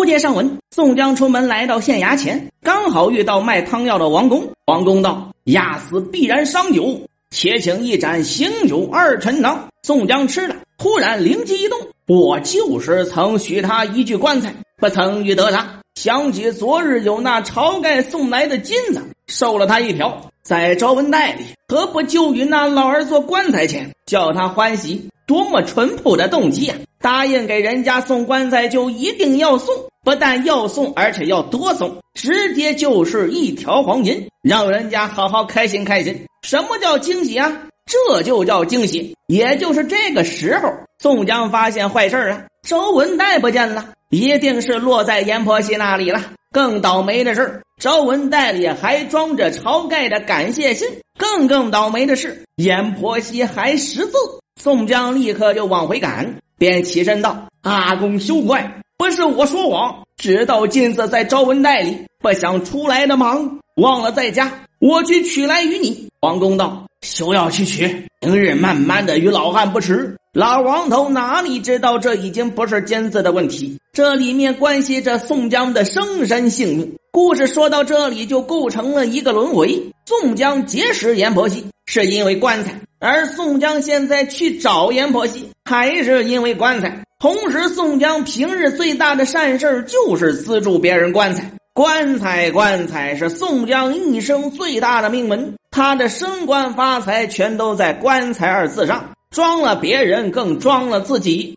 不接上文。宋江出门来到县衙前，刚好遇到卖汤药的王公。王公道：“压死必然伤酒，且请一盏醒酒二陈汤。”宋江吃了，突然灵机一动：“我就是曾许他一具棺材，不曾遇得他。想起昨日有那晁盖送来的金子，收了他一条，在招文袋里，何不就与那老儿做棺材钱，叫他欢喜？多么淳朴的动机呀！答应给人家送棺材，就一定要送。”不但要送，而且要多送，直接就是一条黄金，让人家好好开心开心。什么叫惊喜啊？这就叫惊喜。也就是这个时候，宋江发现坏事了，周文代不见了，一定是落在阎婆惜那里了。更倒霉的是，周文袋里还装着晁盖的感谢信。更更倒霉的是，阎婆惜还识字。宋江立刻就往回赶，便起身道：“阿公休怪。”不是我说谎，知道金子在招文袋里，不想出来的忙，忘了在家，我去取来与你。王公道：“休要去取，明日慢慢的与老汉不迟。”老王头哪里知道这已经不是金子的问题，这里面关系着宋江的生身性命。故事说到这里就构成了一个轮回。宋江结识阎婆惜是因为棺材，而宋江现在去找阎婆惜还是因为棺材。同时，宋江平日最大的善事就是资助别人棺材。棺材，棺材是宋江一生最大的命门，他的升官发财全都在“棺材”二字上，装了别人，更装了自己。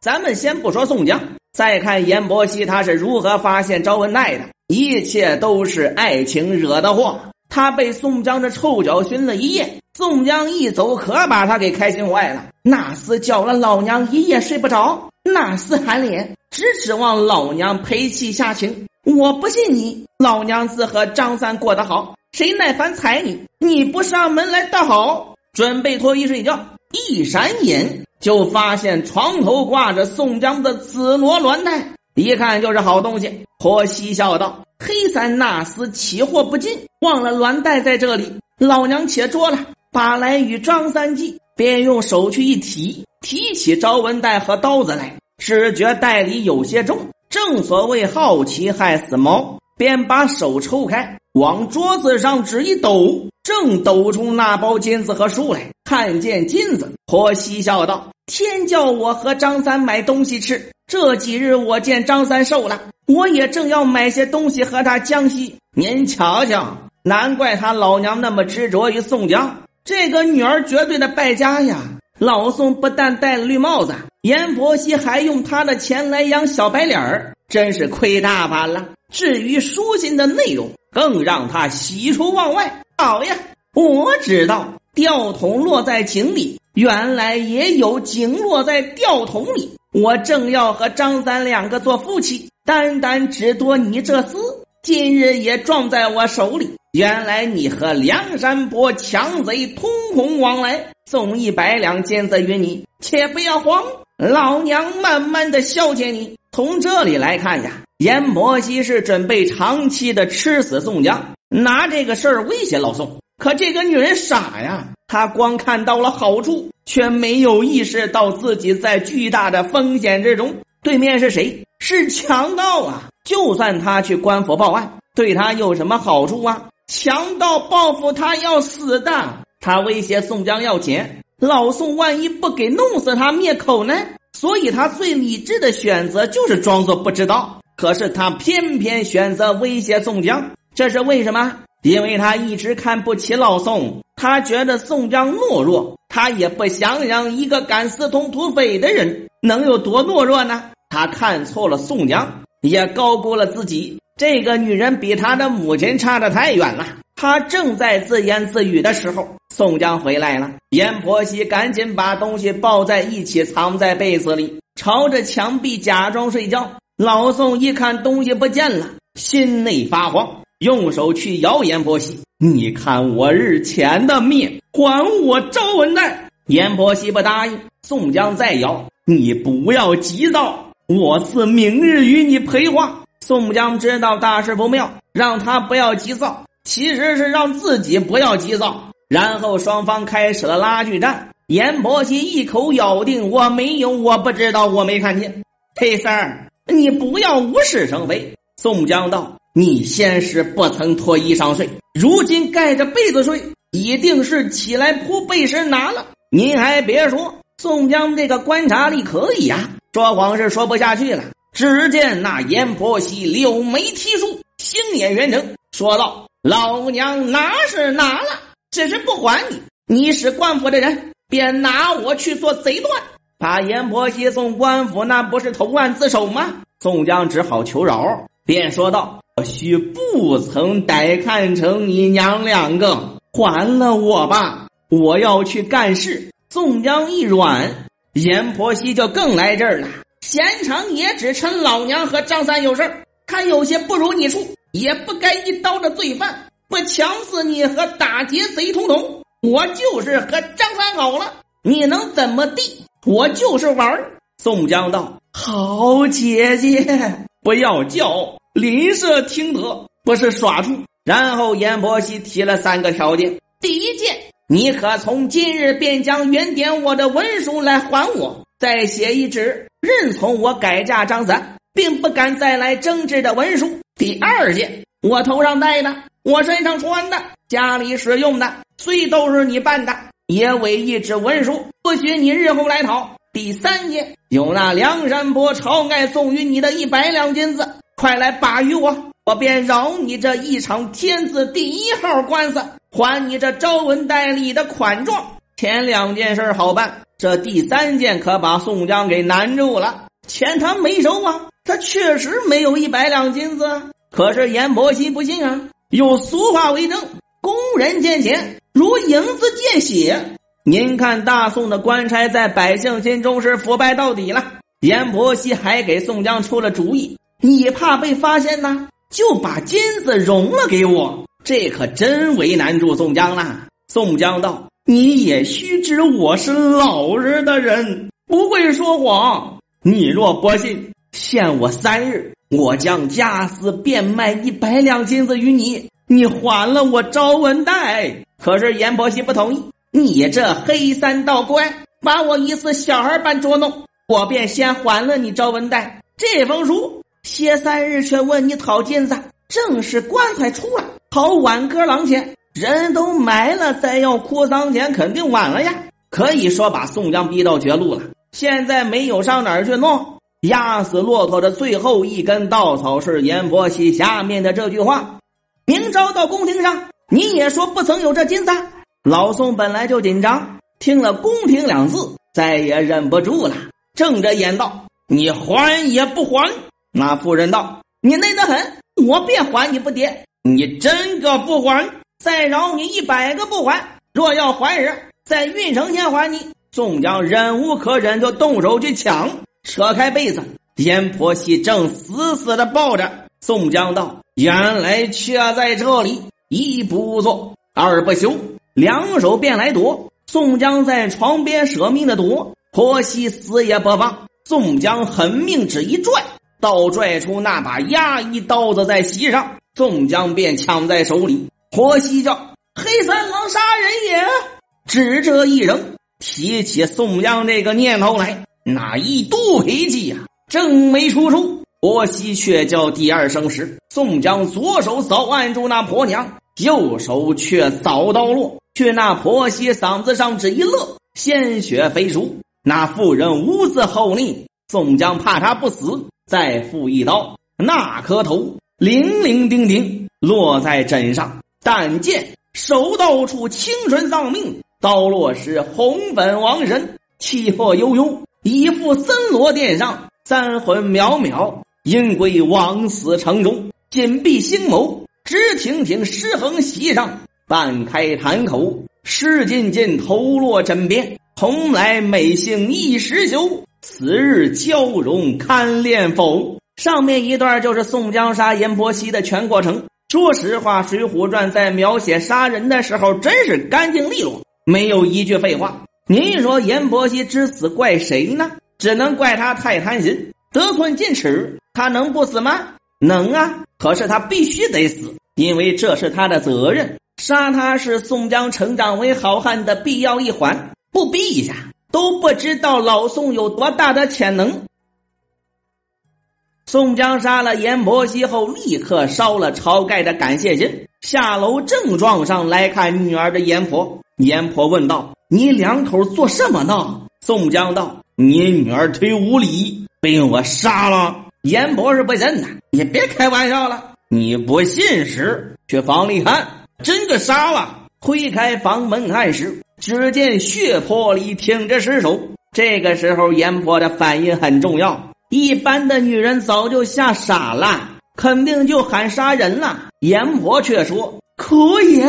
咱们先不说宋江，再看阎婆惜他是如何发现招文袋的，一切都是爱情惹的祸。他被宋江的臭脚熏了一夜。宋江一走，可把他给开心坏了。那厮叫了老娘一夜睡不着，那厮喊脸，只指望老娘陪妻下情。我不信你，老娘自和张三过得好，谁耐烦踩你？你不上门来倒好，准备脱衣睡觉。一闪眼就发现床头挂着宋江的紫罗鸾带，一看就是好东西。婆媳笑道：“黑三那厮起货不进，忘了鸾带在这里，老娘且捉了。”把来与张三计，便用手去一提，提起招文袋和刀子来，只觉袋里有些重。正所谓好奇害死猫，便把手抽开，往桌子上只一抖，正抖出那包金子和书来。看见金子，婆嬉笑道：“天叫我和张三买东西吃，这几日我见张三瘦了，我也正要买些东西和他江西。您瞧瞧，难怪他老娘那么执着于宋江。”这个女儿绝对的败家呀！老宋不但戴了绿帽子，阎婆惜还用他的钱来养小白脸儿，真是亏大发了。至于书信的内容，更让他喜出望外。好呀，我知道吊桶落在井里，原来也有井落在吊桶里。我正要和张三两个做夫妻，单单只多你这厮，今日也撞在我手里。原来你和梁山伯强贼通红往来，送一百两金子与你，且不要慌，老娘慢慢的消遣你。从这里来看呀，阎婆惜是准备长期的吃死宋江，拿这个事儿威胁老宋。可这个女人傻呀，她光看到了好处，却没有意识到自己在巨大的风险之中。对面是谁？是强盗啊！就算他去官府报案，对他有什么好处啊？强盗报复他要死的，他威胁宋江要钱，老宋万一不给，弄死他灭口呢？所以他最理智的选择就是装作不知道。可是他偏偏选择威胁宋江，这是为什么？因为他一直看不起老宋，他觉得宋江懦弱，他也不想想一个敢私通土匪的人能有多懦弱呢？他看错了宋江，也高估了自己。这个女人比他的母亲差得太远了。他正在自言自语的时候，宋江回来了。阎婆惜赶紧把东西抱在一起，藏在被子里，朝着墙壁假装睡觉。老宋一看东西不见了，心内发慌，用手去摇阎婆惜：“你看我日前的命，还我招文袋。”阎婆惜不答应。宋江再摇：“你不要急躁，我自明日与你赔话。”宋江知道大事不妙，让他不要急躁，其实是让自己不要急躁。然后双方开始了拉锯战。阎婆惜一口咬定：“我没有，我不知道，我没看见。”黑三儿，你不要无事生非。宋江道：“你先是不曾脱衣裳睡，如今盖着被子睡，一定是起来铺被时拿了。您还别说，宋江这个观察力可以呀。”说谎是说不下去了。只见那阎婆惜柳眉提竖，星眼圆睁，说道：“老娘拿是拿了，只是不还你。你是官府的人，便拿我去做贼断。把阎婆惜送官府，那不是投案自首吗？”宋江只好求饶，便说道：“或许不曾歹看成你娘两个，还了我吧，我要去干事。”宋江一软，阎婆惜就更来劲儿了。闲成也只趁老娘和张三有事看有些不如你处，也不该一刀的罪犯，不强死你和打劫贼通同。我就是和张三好了，你能怎么地？我就是玩儿。宋江道：“好姐姐，不要叫，邻舍听得不是耍处。”然后阎婆惜提了三个条件：第一件，你可从今日便将原点我的文书来还我，再写一纸。认从我改嫁张三，并不敢再来争执的文书。第二件，我头上戴的，我身上穿的，家里使用的，虽都是你办的，也为一纸文书，不许你日后来讨。第三件，有那梁山伯晁盖送与你的一百两金子，快来把与我，我便饶你这一场天字第一号官司，还你这招文代理的款状。前两件事好办。这第三件可把宋江给难住了，钱他没收啊，他确实没有一百两金子。可是阎婆惜不信啊，有俗话为证：工人见钱如影子见血。您看大宋的官差在百姓心中是腐败到底了。阎婆惜还给宋江出了主意，你怕被发现呢，就把金子融了给我。这可真为难住宋江了。宋江道。你也须知我是老实的人，不会说谎。你若不信，限我三日，我将家私变卖一百两金子与你，你还了我招文袋。可是阎婆惜不同意。你这黑三道怪，把我一似小孩般捉弄，我便先还了你招文袋。这封书歇三日，却问你讨金子，正是棺材出了，讨挽歌郎钱。人都埋了，再要哭丧钱，肯定晚了呀！可以说把宋江逼到绝路了。现在没有上哪儿去弄，压死骆驼的最后一根稻草是阎婆惜下面的这句话：“明朝到宫廷上，你也说不曾有这金子。”老宋本来就紧张，听了“宫廷”两字，再也忍不住了，正着眼道：“你还也不还？”那妇人道：“你嫩得很，我便还你不迭。你真个不还？”再饶你一百个不还，若要还人，在郓城先还你。宋江忍无可忍，就动手去抢，扯开被子，阎婆惜正死死的抱着。宋江道：“原来却在这里，一不做二不休，两手便来夺。”宋江在床边舍命的夺，婆惜死也不放。宋江狠命只一拽，倒拽出那把压衣刀子在席上，宋江便抢在手里。婆惜叫黑三郎杀人也，只这一扔，提起宋江这个念头来，那一肚脾气呀，正没出处。婆媳却叫第二声时，宋江左手早按住那婆娘，右手却早刀落，去那婆媳嗓子上只一乐，鲜血飞出。那妇人无字后令，宋江怕他不死，再负一刀，那颗头零零丁丁落在枕上。但见手刀处青春丧命，刀落时红粉亡神，气魄悠悠，一副森罗殿上，三魂渺渺，阴归枉死城中，紧闭星眸，直挺挺尸横席上，半开坛口，湿浸浸头落枕边，从来美性一时休，此日交融堪恋否？上面一段就是宋江杀阎婆惜的全过程。说实话，《水浒传》在描写杀人的时候，真是干净利落，没有一句废话。您说阎婆惜之死怪谁呢？只能怪他太贪心，得寸进尺。他能不死吗？能啊！可是他必须得死，因为这是他的责任。杀他是宋江成长为好汉的必要一环，不逼一下都不知道老宋有多大的潜能。宋江杀了阎婆惜后，立刻烧了晁盖的感谢信，下楼正撞上来看女儿的阎婆。阎婆问道：“你两口做什么呢？”宋江道：“你女儿忒无礼，被我杀了。”阎婆是不信呐，你别开玩笑了，你不信时去房里看，真个杀了。推开房门看时，只见血泊里挺着尸首。这个时候，阎婆的反应很重要。一般的女人早就吓傻了，肯定就喊杀人了。阎婆却说：“可以，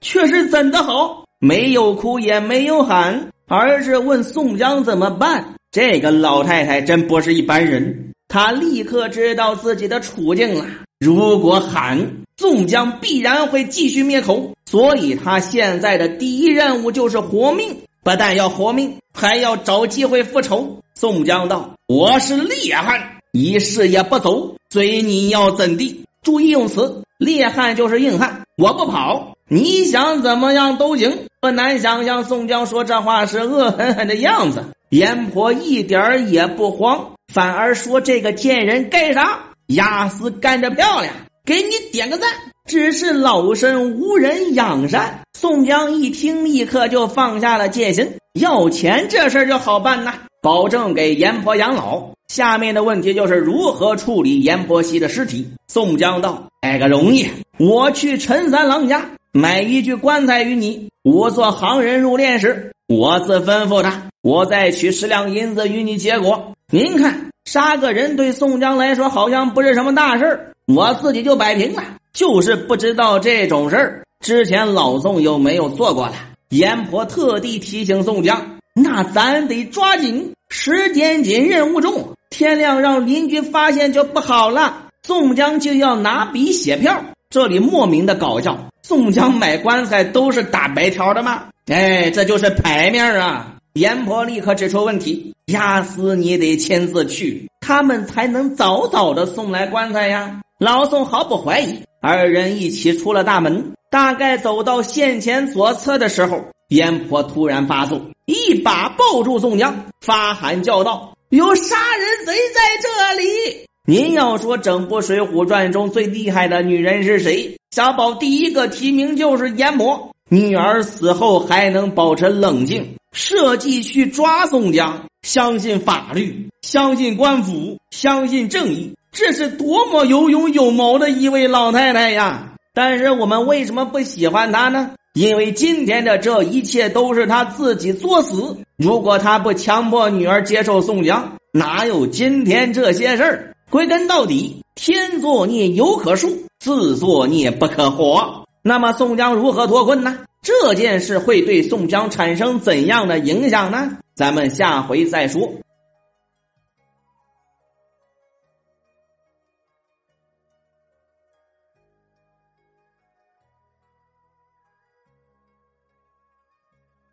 却是怎的好？没有哭，也没有喊，而是问宋江怎么办。这个老太太真不是一般人，她立刻知道自己的处境了。如果喊，宋江必然会继续灭口，所以他现在的第一任务就是活命。不但要活命，还要找机会复仇。”宋江道。我是烈汉，一世也不走，随你要怎地？注意用词，烈汉就是硬汉，我不跑，你想怎么样都行。不难想象，宋江说这话是恶狠狠的样子。阎婆一点也不慌，反而说：“这个贱人干啥，押司干得漂亮，给你点个赞。”只是老身无人养善。宋江一听，立刻就放下了戒心，要钱这事儿就好办呐。保证给阎婆养老。下面的问题就是如何处理阎婆惜的尸体。宋江道：“这个容易，我去陈三郎家买一具棺材与你。我做行人入殓时，我自吩咐他，我再取十两银子与你结果。您看，杀个人对宋江来说好像不是什么大事儿，我自己就摆平了。就是不知道这种事儿之前老宋有没有做过了。”阎婆特地提醒宋江。那咱得抓紧，时间紧，任务重。天亮让邻居发现就不好了。宋江就要拿笔写票，这里莫名的搞笑。宋江买棺材都是打白条的吗？哎，这就是牌面啊！阎婆立刻指出问题：押司你得亲自去，他们才能早早的送来棺材呀。老宋毫不怀疑，二人一起出了大门。大概走到县前左侧的时候，阎婆突然发作。一把抱住宋江，发喊叫道：“有杀人贼在这里！您要说整部《水浒传》中最厉害的女人是谁？小宝第一个提名就是阎婆。女儿死后还能保持冷静，设计去抓宋江，相信法律，相信官府，相信正义，这是多么有勇有谋的一位老太太呀！但是我们为什么不喜欢她呢？”因为今天的这一切都是他自己作死。如果他不强迫女儿接受宋江，哪有今天这些事儿？归根到底，天作孽犹可恕，自作孽不可活。那么宋江如何脱困呢？这件事会对宋江产生怎样的影响呢？咱们下回再说。